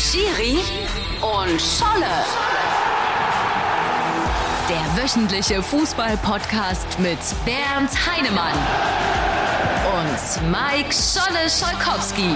Schiri und Scholle. Der wöchentliche Fußball-Podcast mit Bernd Heinemann und Mike Scholle Scholkowski.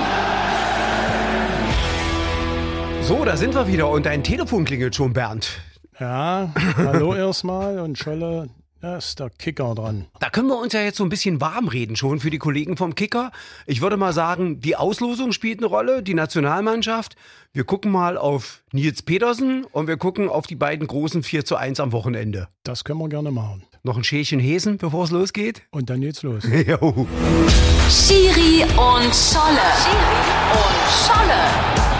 So, da sind wir wieder und dein Telefon klingelt schon, Bernd. Ja, hallo erstmal und Scholle, da ist der Kicker dran. Da können wir uns ja jetzt so ein bisschen warm reden schon für die Kollegen vom Kicker. Ich würde mal sagen, die Auslosung spielt eine Rolle, die Nationalmannschaft. Wir gucken mal auf Nils Petersen und wir gucken auf die beiden großen 4 zu 1 am Wochenende. Das können wir gerne machen. Noch ein Schälchen Hesen, bevor es losgeht? Und dann geht's los. Jo. Schiri und Scholle. Schiri und Scholle.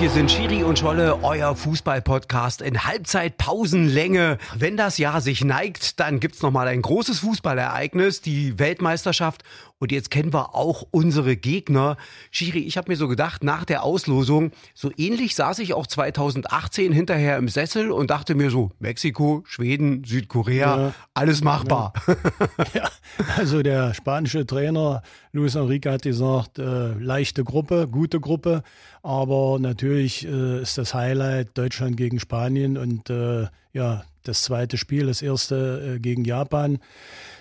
Hier sind Schiri und Scholle, euer Fußball-Podcast in Halbzeitpausenlänge. Wenn das Jahr sich neigt, dann gibt's noch mal ein großes Fußballereignis, die Weltmeisterschaft. Und jetzt kennen wir auch unsere Gegner. Schiri, ich habe mir so gedacht, nach der Auslosung, so ähnlich saß ich auch 2018 hinterher im Sessel und dachte mir so, Mexiko, Schweden, Südkorea, Ja. alles machbar. Ja, also der spanische Trainer Luis Enrique hat gesagt, äh, leichte Gruppe, gute Gruppe, aber natürlich äh, ist das Highlight Deutschland gegen Spanien und äh, ja, das zweite Spiel, das erste äh, gegen Japan.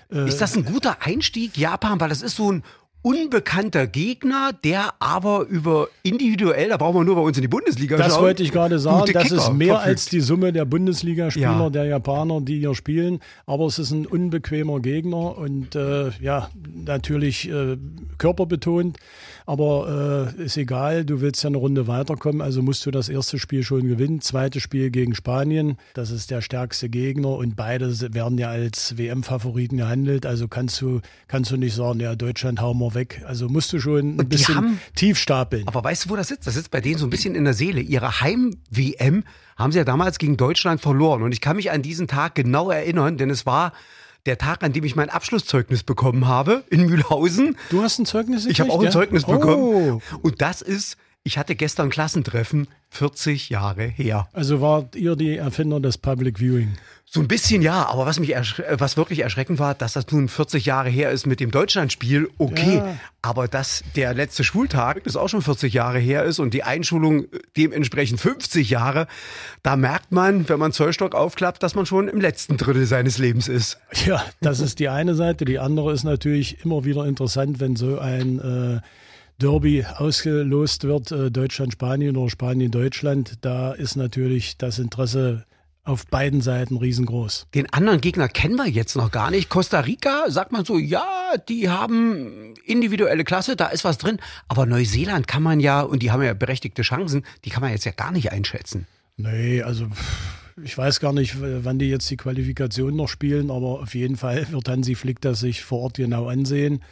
Ist das ein guter Einstieg, Japan? Weil das ist so ein unbekannter Gegner, der aber über individuell, da brauchen wir nur bei uns in die Bundesliga Das schauen. wollte ich gerade sagen. Das Kicker ist mehr verfügt. als die Summe der Bundesligaspieler, Ja. der Japaner, die hier spielen. Aber es ist ein unbequemer Gegner und äh, ja, natürlich äh, körperbetont. Aber äh, ist egal, du willst ja eine Runde weiterkommen, also musst du das erste Spiel schon gewinnen. Zweites Spiel gegen Spanien, das ist der stärkste Gegner und beide werden ja als WM-Favoriten gehandelt. Also kannst du, kannst du nicht sagen, ja, Deutschland hauen wir weg. Also musst du schon ein Und bisschen haben- tief stapeln. Aber weißt du, wo das sitzt? Das sitzt bei denen so ein bisschen in der Seele. Ihre Heim-WM haben sie ja damals gegen Deutschland verloren. Und ich kann mich an diesen Tag genau erinnern, denn es war der Tag, an dem ich mein Abschlusszeugnis bekommen habe in Mühlhausen. Du hast ein Zeugnis Ich habe auch ein ja? Zeugnis Oh. bekommen. Und das ist, ich hatte gestern Klassentreffen, 40 Jahre her. Also wart ihr die Erfinder des Public Viewing? So ein bisschen ja, aber was mich äh, was wirklich erschreckend war, dass das nun 40 Jahre her ist mit dem Deutschlandspiel, okay. Ja. Aber dass der letzte Schultag, das auch schon 40 Jahre her ist und die Einschulung dementsprechend 50 Jahre, da merkt man, wenn man Zollstock aufklappt, dass man schon im letzten Drittel seines Lebens ist. Ja, das ist die eine Seite. Die andere ist natürlich immer wieder interessant, wenn so ein äh, Derby ausgelost wird, äh, Deutschland-Spanien oder Spanien-Deutschland. Da ist natürlich das Interesse auf beiden Seiten riesengroß. Den anderen Gegner kennen wir jetzt noch gar nicht. Costa Rica, sagt man so, ja, die haben individuelle Klasse, da ist was drin. Aber Neuseeland kann man ja, und die haben ja berechtigte Chancen, die kann man jetzt ja gar nicht einschätzen. Nee, also ich weiß gar nicht, wann die jetzt die Qualifikation noch spielen, aber auf jeden Fall wird Hansi Flick das sich vor Ort genau ansehen.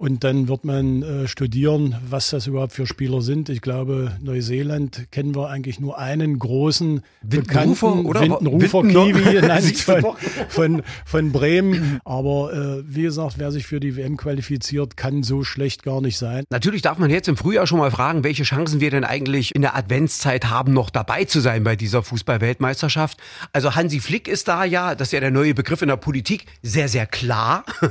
Und dann wird man äh, studieren, was das überhaupt für Spieler sind. Ich glaube, Neuseeland kennen wir eigentlich nur einen großen Windenrufer, bekannten oder? Windenrufer Winden- Kiwi du von, von, von Bremen. Aber äh, wie gesagt, wer sich für die WM qualifiziert, kann so schlecht gar nicht sein. Natürlich darf man jetzt im Frühjahr schon mal fragen, welche Chancen wir denn eigentlich in der Adventszeit haben, noch dabei zu sein bei dieser Fußball-Weltmeisterschaft. Also Hansi Flick ist da ja, das ist ja der neue Begriff in der Politik, sehr, sehr klar.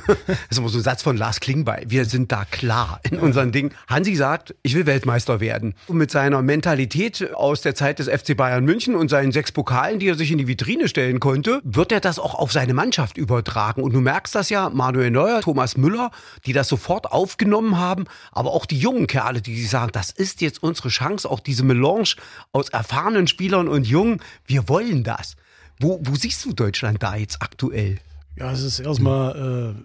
Das ist immer so ein Satz von Lars Klingbeil. Wir sind da klar in unseren Dingen. Hansi sagt, ich will Weltmeister werden. Und mit seiner Mentalität aus der Zeit des FC Bayern München und seinen sechs Pokalen, die er sich in die Vitrine stellen konnte, wird er das auch auf seine Mannschaft übertragen. Und du merkst das ja, Manuel Neuer, Thomas Müller, die das sofort aufgenommen haben, aber auch die jungen Kerle, die sagen, das ist jetzt unsere Chance, auch diese Melange aus erfahrenen Spielern und Jungen, wir wollen das. Wo, wo siehst du Deutschland da jetzt aktuell? Ja, es ist erstmal äh,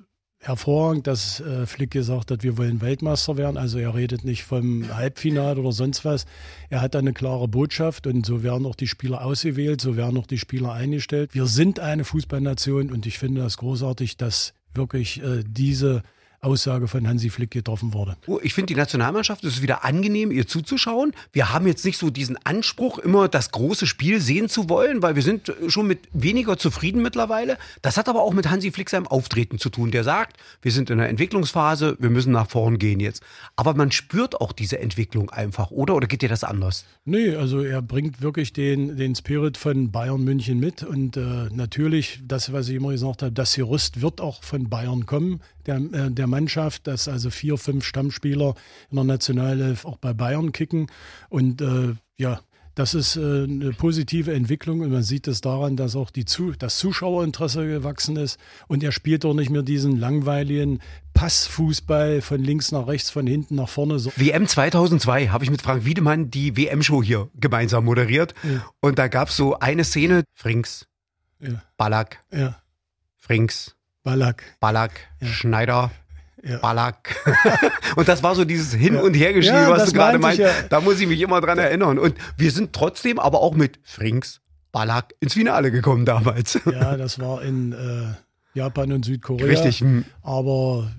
hervorragend, dass äh, Flick gesagt hat, wir wollen Weltmeister werden. Also er redet nicht vom Halbfinale oder sonst was. Er hat eine klare Botschaft und so werden auch die Spieler ausgewählt, so werden auch die Spieler eingestellt. Wir sind eine Fußballnation und ich finde das großartig, dass wirklich äh, diese Aussage von Hansi Flick getroffen wurde. Oh, Ich finde die Nationalmannschaft, es ist wieder angenehm, ihr zuzuschauen. Wir haben jetzt nicht so diesen Anspruch, immer das große Spiel sehen zu wollen, weil wir sind schon mit weniger zufrieden mittlerweile. Das hat aber auch mit Hansi Flick seinem Auftreten zu tun. Der sagt, wir sind in der Entwicklungsphase, wir müssen nach vorn gehen jetzt. Aber man spürt auch diese Entwicklung einfach, oder? Oder geht dir das anders? Nee, also er bringt wirklich den, den Spirit von Bayern München mit und äh, natürlich, das, was ich immer gesagt habe, das Gerüst wird auch von Bayern kommen, der, äh, der Mannschaft, dass also vier, fünf Stammspieler in der Nationalelf auch bei Bayern kicken. Und äh, ja, das ist äh, eine positive Entwicklung und man sieht es daran, dass auch die Zu das Zuschauerinteresse gewachsen ist und er spielt doch nicht mehr diesen langweiligen Passfußball von links nach rechts, von hinten nach vorne. So. WM 2002 habe ich mit Frank Wiedemann die WM-Show hier gemeinsam moderiert ja. und da gab es so eine Szene, Frings, ja. Ballack, ja. Frings, Ballack, Ballack, Schneider, ja. Ballack. und das war so dieses Hin- und Hergeschiebe, ja, was du gerade meinst. Ja. Da muss ich mich immer dran erinnern. Und wir sind trotzdem aber auch mit Frings, Ballack ins Finale gekommen damals. Ja, das war in äh, Japan und Südkorea. Richtig. Hm. Aber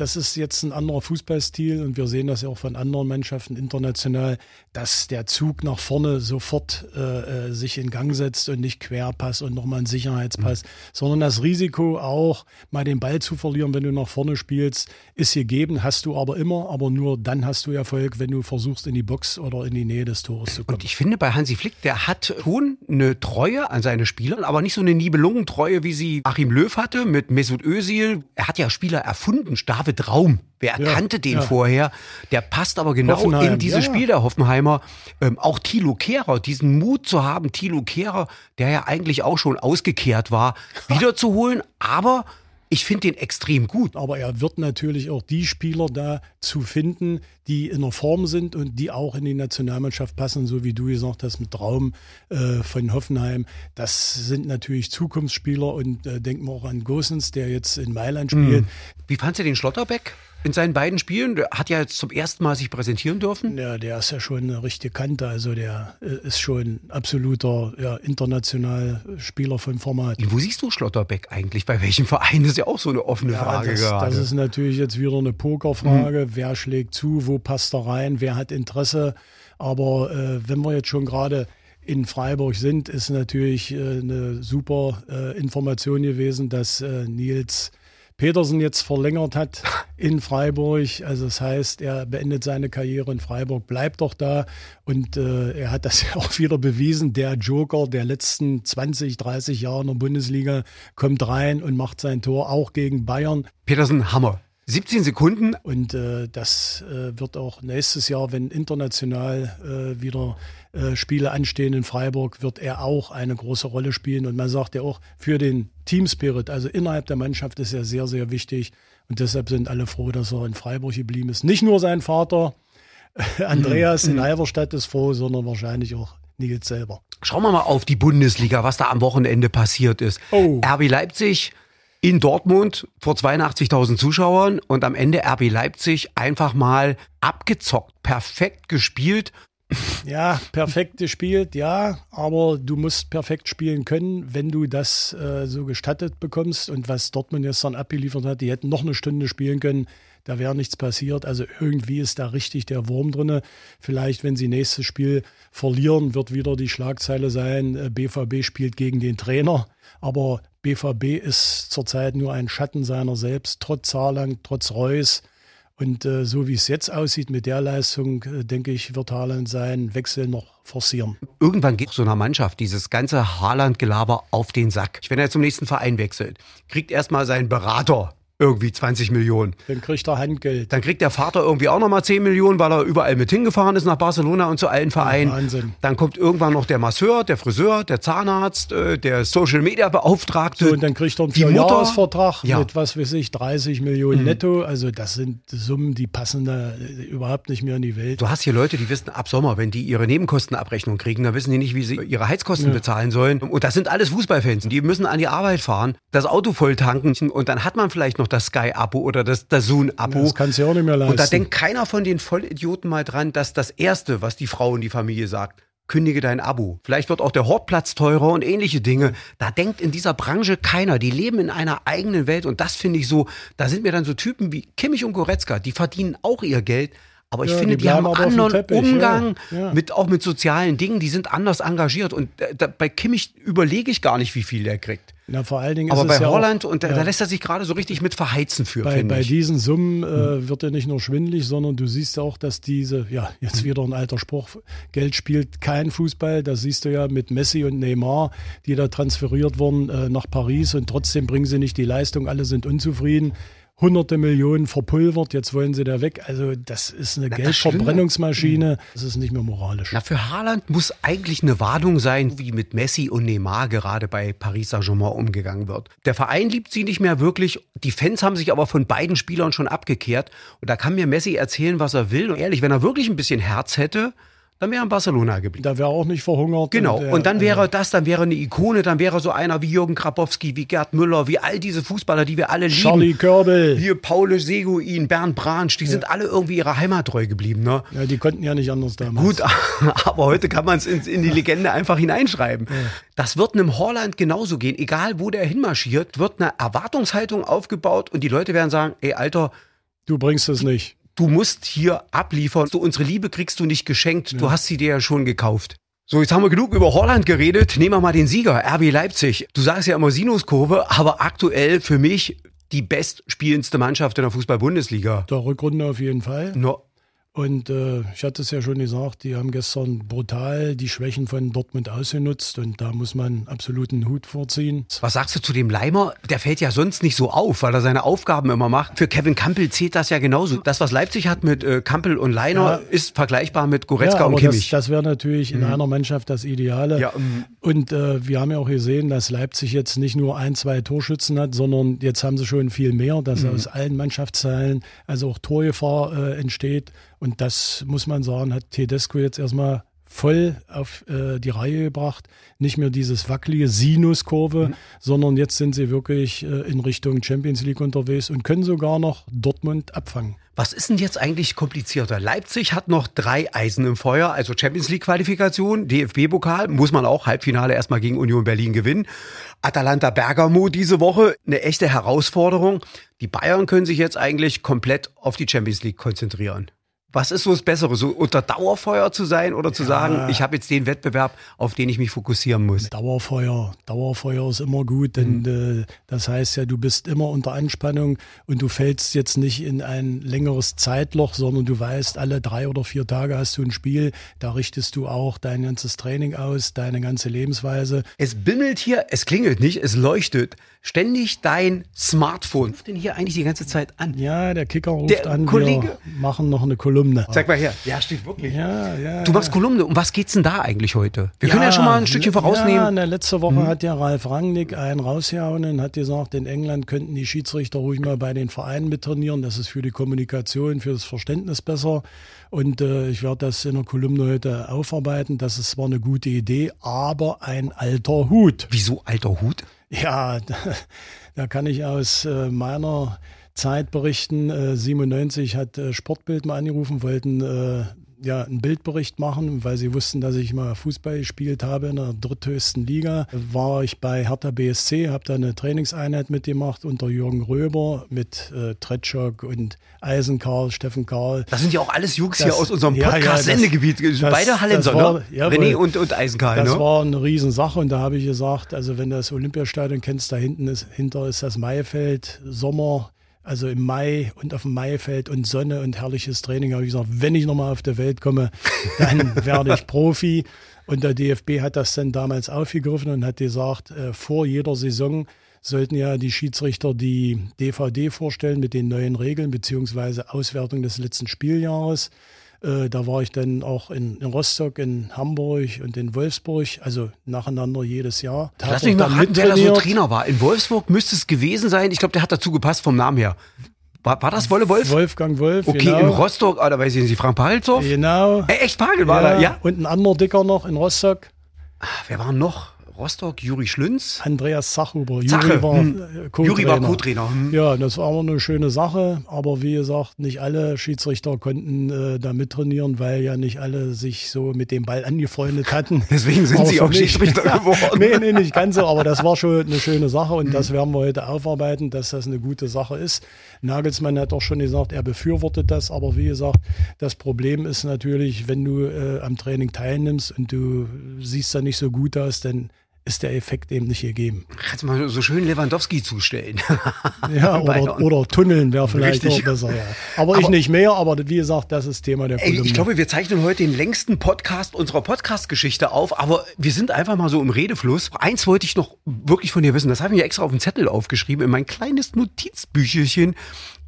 das ist jetzt ein anderer Fußballstil und wir sehen das ja auch von anderen Mannschaften international, dass der Zug nach vorne sofort äh, äh sich in Gang setzt und nicht Querpass und nochmal ein Sicherheitspass, mhm. sondern das Risiko auch mal den Ball zu verlieren, wenn du nach vorne spielst, ist gegeben, hast du aber immer, aber nur dann hast du Erfolg, wenn du versuchst in die Box oder in die Nähe des Tores zu kommen. Und ich finde bei Hansi Flick, der hat schon eine Treue an seine Spieler, aber nicht so eine Nibelungentreue, wie sie Achim Löw hatte mit Mesut Özil. Er hat ja Spieler erfunden, David David Raum. Wer ja, kannte den ja. vorher? Der passt aber genau Hoffenheim. in dieses ja, Spiel der Hoffenheimer. Ähm, auch Thilo Kehrer, diesen Mut zu haben, Thilo Kehrer, der ja eigentlich auch schon ausgekehrt war, wiederzuholen. Aber ich finde den extrem gut. Aber er wird natürlich auch die Spieler da zu finden, die in der Form sind und die auch in die Nationalmannschaft passen, so wie du gesagt hast mit Traum äh, von Hoffenheim. Das sind natürlich Zukunftsspieler und äh, denken wir auch an Gosens, der jetzt in Mailand spielt. Mhm. Wie fandst du den Schlotterbeck? In seinen beiden Spielen. Der hat ja jetzt zum ersten Mal sich präsentieren dürfen. Ja, der ist ja schon eine richtige Kante. Also der äh, ist schon absoluter ja, international Spieler von Format. Wo siehst du Schlotterbeck eigentlich? Bei welchem Verein das ist ja auch so eine offene ja, Frage das, gerade. Das ist natürlich jetzt wieder eine Pokerfrage. Mhm. Wer schlägt zu? Wo passt er rein? Wer hat Interesse? Aber äh, wenn wir jetzt schon gerade in Freiburg sind, ist natürlich äh, eine super äh, Information gewesen, dass äh, Nils Petersen jetzt verlängert hat in Freiburg. Also das heißt, er beendet seine Karriere in Freiburg, bleibt doch da und äh, er hat das ja auch wieder bewiesen. Der Joker der letzten 20, 30 Jahre in der Bundesliga kommt rein und macht sein Tor auch gegen Bayern. Petersen, Hammer. 17 Sekunden. Und äh, das äh, wird auch nächstes Jahr, wenn international äh, wieder äh, Spiele anstehen in Freiburg, wird er auch eine große Rolle spielen. Und man sagt ja auch, für den Teamspirit, also innerhalb der Mannschaft, ist er sehr, sehr wichtig. Und deshalb sind alle froh, dass er in Freiburg geblieben ist. Nicht nur sein Vater, Andreas mhm. in Halberstadt ist froh, sondern wahrscheinlich auch Nils selber. Schauen wir mal auf die Bundesliga, was da am Wochenende passiert ist. Oh. RB Leipzig in Dortmund vor 82.000 Zuschauern und am Ende RB Leipzig einfach mal abgezockt, perfekt gespielt. Ja, perfekt gespielt, ja, aber du musst perfekt spielen können, wenn du das äh, so gestattet bekommst. Und was Dortmund gestern abgeliefert hat, die hätten noch eine Stunde spielen können, da wäre nichts passiert. Also irgendwie ist da richtig der Wurm drin. Vielleicht, wenn sie nächstes Spiel verlieren, wird wieder die Schlagzeile sein, BVB äh, spielt gegen den Trainer. Aber BVB ist zurzeit nur ein Schatten seiner selbst, trotz Saarland, trotz Reus. Und äh, so wie es jetzt aussieht mit der Leistung, äh, denke ich, wird Haaland seinen Wechsel noch forcieren. Irgendwann geht so einer Mannschaft dieses ganze Haaland-Gelaber auf den Sack. Wenn er zum nächsten Verein wechselt, kriegt erstmal seinen Berater irgendwie 20 Millionen. Dann kriegt er Handgeld. Dann kriegt der Vater irgendwie auch nochmal 10 Millionen, weil er überall mit hingefahren ist nach Barcelona und zu allen Vereinen. Wahnsinn. Dann kommt irgendwann noch der Masseur, der Friseur, der Zahnarzt, äh, der Social Media Beauftragte. So, und dann kriegt er einen Vierjahresvertrag ja. mit, was weiß ich, 30 Millionen mhm. netto. Also das sind Summen, die passen da überhaupt nicht mehr in die Welt. Du hast hier Leute, die wissen ab Sommer, wenn die ihre Nebenkostenabrechnung kriegen, dann wissen die nicht, wie sie ihre Heizkosten ja. bezahlen sollen. Und das sind alles Fußballfans. Die müssen an die Arbeit fahren, das Auto voll tanken und dann hat man vielleicht noch das Sky-Abo oder das Dazun-Abo. Das kannst du ja auch nicht mehr leisten. Und da denkt keiner von den Vollidioten mal dran, dass das Erste, was die Frau und die Familie sagt, kündige dein Abo. Vielleicht wird auch der Hortplatz teurer und ähnliche Dinge. Da denkt in dieser Branche keiner. Die leben in einer eigenen Welt und das finde ich so, da sind mir dann so Typen wie Kimmich und Goretzka, die verdienen auch ihr Geld, aber ich ja, finde, die, die haben einen anderen Teppich, Umgang ja, ja. mit auch mit sozialen Dingen. Die sind anders engagiert. Und da, bei Kimmich überlege ich gar nicht, wie viel der kriegt. Na, vor allen Dingen Aber bei Holland, und da, da, lässt er sich gerade so richtig mit verheizen für, Bei, bei diesen Summen äh, hm. wird er nicht nur schwindlig, sondern du siehst auch, dass diese, ja, jetzt wieder ein alter Spruch, Geld spielt kein Fußball. Das siehst du ja mit Messi und Neymar, die da transferiert wurden äh, nach Paris und trotzdem bringen sie nicht die Leistung. Alle sind unzufrieden. Hunderte Millionen verpulvert, jetzt wollen sie da weg. Also das ist eine Geldverbrennungsmaschine. Das ist nicht mehr moralisch. Na, für Haaland muss eigentlich eine Warnung sein, wie mit Messi und Neymar gerade bei Paris Saint-Germain umgegangen wird. Der Verein liebt sie nicht mehr wirklich. Die Fans haben sich aber von beiden Spielern schon abgekehrt. Und da kann mir Messi erzählen, was er will. Und ehrlich, wenn er wirklich ein bisschen Herz hätte, dann wäre er in Barcelona geblieben. Da wäre er auch nicht verhungert. Genau. Und, Und, der- dann wäre das, dann wäre eine Ikone, dann wäre so einer wie Jürgen Krapowski, wie Gerd Müller, wie all diese Fußballer, die wir alle lieben. Charlie Körbel. Hier Paulus Seguin, Bernd Bransch, die sind alle irgendwie ihrer Heimat treu geblieben. Ne? Ja, die konnten ja nicht anders damals. Gut, aber heute kann man es in, in die Legende einfach hineinschreiben. Das wird einem Holland genauso gehen. Egal, wo der hinmarschiert, wird eine Erwartungshaltung aufgebaut und die Leute werden sagen, ey, Alter, Du bringst es nicht. Du musst hier abliefern. So, unsere Liebe kriegst du nicht geschenkt. Du hast sie dir ja schon gekauft. So, jetzt haben wir genug über Holland geredet. Nehmen wir mal den Sieger, RB Leipzig. Du sagst ja immer Sinuskurve, aber aktuell für mich die bestspielendste Mannschaft in der Fußball-Bundesliga. Der Rückrunde auf jeden Fall. No. Und äh, ich hatte es ja schon gesagt, die haben gestern brutal die Schwächen von Dortmund ausgenutzt und da muss man absoluten Hut vorziehen. Was sagst du zu dem Leimer? Der fällt ja sonst nicht so auf, weil er seine Aufgaben immer macht. Für Kevin Campbell zählt das ja genauso. Das, was Leipzig hat mit äh, Campbell und Leiner, Ja. ist vergleichbar mit Goretzka aber und das, Kimmich. das wäre natürlich in einer Mannschaft das Ideale. Ja, ähm. und äh, wir haben ja auch gesehen, dass Leipzig jetzt nicht nur ein, zwei Torschützen hat, sondern jetzt haben sie schon viel mehr, dass Mhm. aus allen Mannschaftsteilen also auch Torgefahr äh, entsteht. Und das muss man sagen, hat Tedesco jetzt erstmal voll auf äh, die Reihe gebracht. Nicht mehr dieses wackelige Sinuskurve, Mhm. sondern jetzt sind sie wirklich äh, in Richtung Champions League unterwegs und können sogar noch Dortmund abfangen. Was ist denn jetzt eigentlich komplizierter? Leipzig hat noch drei Eisen im Feuer, also Champions League Qualifikation, DFB-Pokal, muss man auch Halbfinale erstmal gegen Union Berlin gewinnen. Atalanta Bergamo diese Woche, eine echte Herausforderung. Die Bayern können sich jetzt eigentlich komplett auf die Champions League konzentrieren. Was ist so das Bessere, so unter Dauerfeuer zu sein oder zu sagen, ich habe jetzt den Wettbewerb, auf den ich mich fokussieren muss? Dauerfeuer. Dauerfeuer ist immer gut, denn Mhm. äh, das heißt ja, du bist immer unter Anspannung und du fällst jetzt nicht in ein längeres Zeitloch, sondern du weißt, alle drei oder vier Tage hast du ein Spiel, da richtest du auch dein ganzes Training aus, deine ganze Lebensweise. Es bimmelt hier, es klingelt nicht, es leuchtet ständig dein Smartphone. Was ruft denn hier eigentlich die ganze Zeit an? Ja, der Kicker ruft Der an, Kollege- wir machen noch eine Kolumne. Zeig mal her. Ja, steht wirklich. Ja, ja. Du machst Kolumne. Um was geht's denn da eigentlich heute? Wir können ja schon mal ein Stückchen Ja, vorausnehmen. Mhm. na, letzte Woche hat ja Ralf Rangnick einen rausgehauen und hat gesagt, in England könnten die Schiedsrichter ruhig mal bei den Vereinen mittrainieren. Das ist für die Kommunikation, für das Verständnis besser. Und äh, ich werde das in der Kolumne heute aufarbeiten. Das ist zwar eine gute Idee, aber ein alter Hut. Wieso alter Hut? Ja, da, da kann ich aus äh, meiner Zeit berichten. Äh, 97 hat äh, Sportbild mal angerufen, wollten äh, ja einen Bildbericht machen, weil sie wussten, dass ich mal Fußball gespielt habe in der dritthöchsten Liga. War ich bei Hertha BSC, habe da eine Trainingseinheit mitgemacht unter Jürgen Röber mit äh, Tretschok und Eisenkarl, Steffen Karl. Das sind ja auch alles Jungs Das- hier aus unserem ja, ja, Podcast-Sendegebiet. das- Beide Hallenser, war- ne? jawohl. René und, und Eisenkarl, Das ne? war eine Riesensache und da habe ich gesagt, also wenn du das Olympiastadion kennst, da hinten ist, hinter ist das Maifeld, Sommer, also im Mai und auf dem Maifeld und Sonne und herrliches Training, habe ich gesagt, wenn ich nochmal auf die Welt komme, dann werde ich Profi. Und der DFB hat das dann damals aufgegriffen und hat gesagt, äh, vor jeder Saison sollten ja die Schiedsrichter die DVD vorstellen mit den neuen Regeln beziehungsweise Auswertung des letzten Spieljahres. Äh, da war ich dann auch in, in Rostock, in Hamburg und in Wolfsburg, also nacheinander jedes Jahr. Da Lass mich ich mal raten, wer da so. Trainer war. In Wolfsburg müsste es gewesen sein. Ich glaube, der hat dazu gepasst vom Namen her. War, war das Wolle Wolf? Wolfgang Wolf, Okay, genau. in Rostock, ah, da weiß ich nicht, Frank Pagelsdorf? Genau. Äh, echt Pagel war da, ja? Und ein anderer Dicker noch in Rostock, Ah, Wer war noch? Rostock, Juri Schlünz? Andreas Juri war, hm. äh, Juri war Co-Trainer. Co-Trainer. Hm. Ja, das war aber eine schöne Sache. Aber wie gesagt, nicht alle Schiedsrichter konnten äh, da mittrainieren, weil ja nicht alle sich so mit dem Ball angefreundet hatten. Deswegen sind Aber sie auch Schiedsrichter geworden. nee, nee, nicht ganz so, aber das war schon eine schöne Sache und das werden wir heute aufarbeiten, dass das eine gute Sache ist. Nagelsmann hat auch schon gesagt, er befürwortet das, aber wie gesagt, das Problem ist natürlich, wenn du äh, am Training teilnimmst und du siehst da nicht so gut aus, dann ist der Effekt eben nicht gegeben. Kannst du mal so schön Lewandowski zustellen. ja, oder, oder tunneln wäre vielleicht Richtig. auch besser. Ja. Aber, aber, ich nicht mehr, aber wie gesagt, das ist Thema der Kolumne. Ich glaube, wir zeichnen heute den längsten Podcast unserer Podcast-Geschichte auf, aber wir sind einfach mal so im Redefluss. Eins wollte ich noch wirklich von dir wissen, das habe ich mir extra auf den Zettel aufgeschrieben, in mein kleines Notizbüchelchen.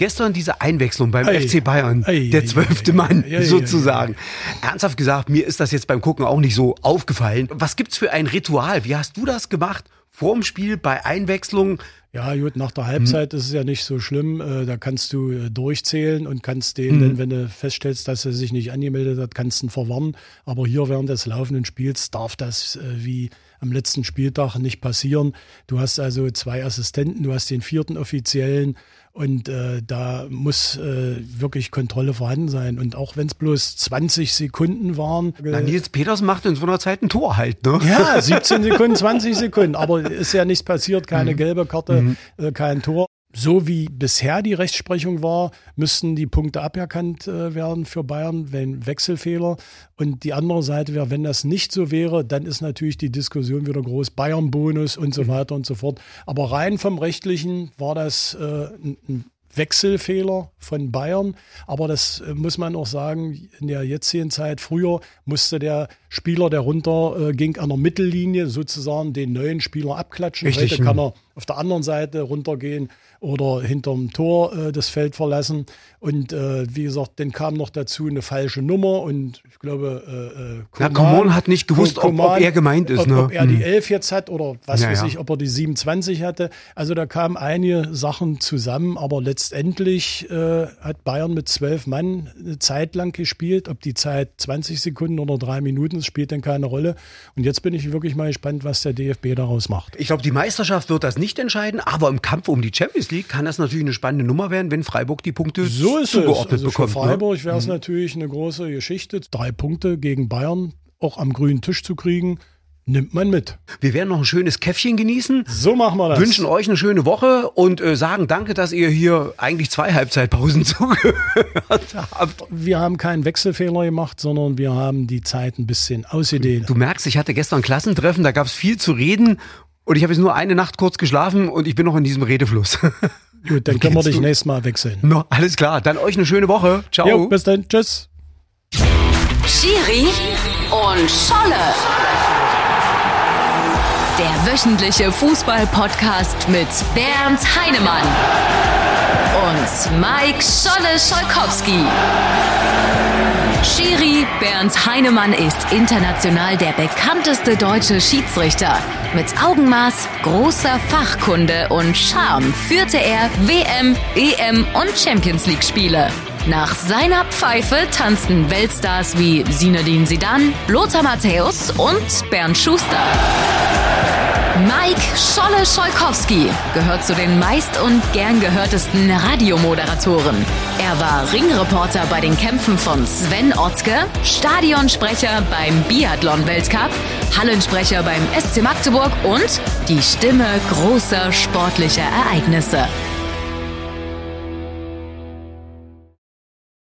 Gestern diese Einwechslung beim ei, FC Bayern, ei, der zwölfte Mann sozusagen. Ernsthaft gesagt, mir ist das jetzt beim Gucken auch nicht so aufgefallen. Was gibt's für ein Ritual? Wie hast du das gemacht? Vorm Spiel bei Einwechslung? Ja, gut, nach der Halbzeit hm. ist es ja nicht so schlimm. Äh, da kannst du äh, durchzählen und kannst den, hm. wenn du feststellst, dass er sich nicht angemeldet hat, kannst du ihn verwarnen. Aber hier während des laufenden Spiels darf das äh, wie am letzten Spieltag nicht passieren. Du hast also zwei Assistenten, du hast den vierten Offiziellen und äh, da muss äh, wirklich Kontrolle vorhanden sein. Und auch wenn es bloß 20 Sekunden waren. Na, Nils Peters macht in so einer Zeit ein Tor halt, ne? Ja, 17 Sekunden, 20 Sekunden. Aber ist ja nichts passiert, keine mhm. gelbe Karte, mhm. äh, kein Tor so wie bisher die Rechtsprechung war, müssten die Punkte aberkannt äh, werden für Bayern, wenn Wechselfehler. Und die andere Seite wäre, wenn das nicht so wäre, dann ist natürlich die Diskussion wieder groß, Bayern-Bonus und so weiter und so fort. Aber rein vom Rechtlichen war das äh, ein Wechselfehler von Bayern. Aber das äh, muss man auch sagen, in der jetzigen Zeit, früher musste der Spieler, der runter äh, ging, an der Mittellinie sozusagen den neuen Spieler abklatschen. Richtig. Heute kann er auf der anderen Seite runtergehen oder hinterm Tor äh, das Feld verlassen. Und äh, wie gesagt, dann kam noch dazu eine falsche Nummer und ich glaube, äh, äh Koman, Coman hat nicht gewusst, Koman, ob, ob, er gemeint ist. Ob, ne? ob er die 11 hm. jetzt hat oder was ja, weiß ich, ob er die 27 hatte. Also da kamen einige Sachen zusammen, aber letztendlich äh, hat Bayern mit zwölf Mann eine Zeit lang gespielt. Ob die Zeit 20 Sekunden oder drei Minuten ist, spielt dann keine Rolle. Und jetzt bin ich wirklich mal gespannt, was der DFB daraus macht. Ich glaube, die Meisterschaft wird das nicht entscheiden, aber im Kampf um die Champions League kann das natürlich eine spannende Nummer werden, wenn Freiburg die Punkte so ist zugeordnet also bekommt. Für ne? Freiburg wäre es mhm. natürlich eine große Geschichte, drei Punkte gegen Bayern auch am grünen Tisch zu kriegen. Nimmt man mit. Wir werden noch ein schönes Käffchen genießen. So machen wir das. Wünschen euch eine schöne Woche und äh, sagen danke, dass ihr hier eigentlich zwei Halbzeitpausen zugehört habt. Wir haben keinen Wechselfehler gemacht, sondern wir haben die Zeit ein bisschen ausgedehnt. Du merkst, ich hatte gestern ein Klassentreffen, da gab es viel zu reden und ich habe jetzt nur eine Nacht kurz geschlafen und ich bin noch in diesem Redefluss. Gut, dann können wir dich nächstes Mal wechseln. No, alles klar. Dann euch eine schöne Woche. Ciao. Jo, bis dann. Tschüss. Schiri und Scholle. Der wöchentliche Fußball-Podcast mit Bernd Heinemann und Mike Scholle Scholkowski. Schiri Bernd Heinemann ist international der bekannteste deutsche Schiedsrichter. Mit Augenmaß, großer Fachkunde und Charme führte er WM, EM und Champions League Spiele. Nach seiner Pfeife tanzten Weltstars wie Sinedin Sidan, Lothar Matthäus und Bernd Schuster. Mike Scholle Scholkowski gehört zu den meist und gern gehörtesten Radiomoderatoren. Er war Ringreporter bei den Kämpfen von Sven Ottke, Stadionsprecher beim Biathlon-Weltcup, Hallensprecher beim SC Magdeburg und die Stimme großer sportlicher Ereignisse.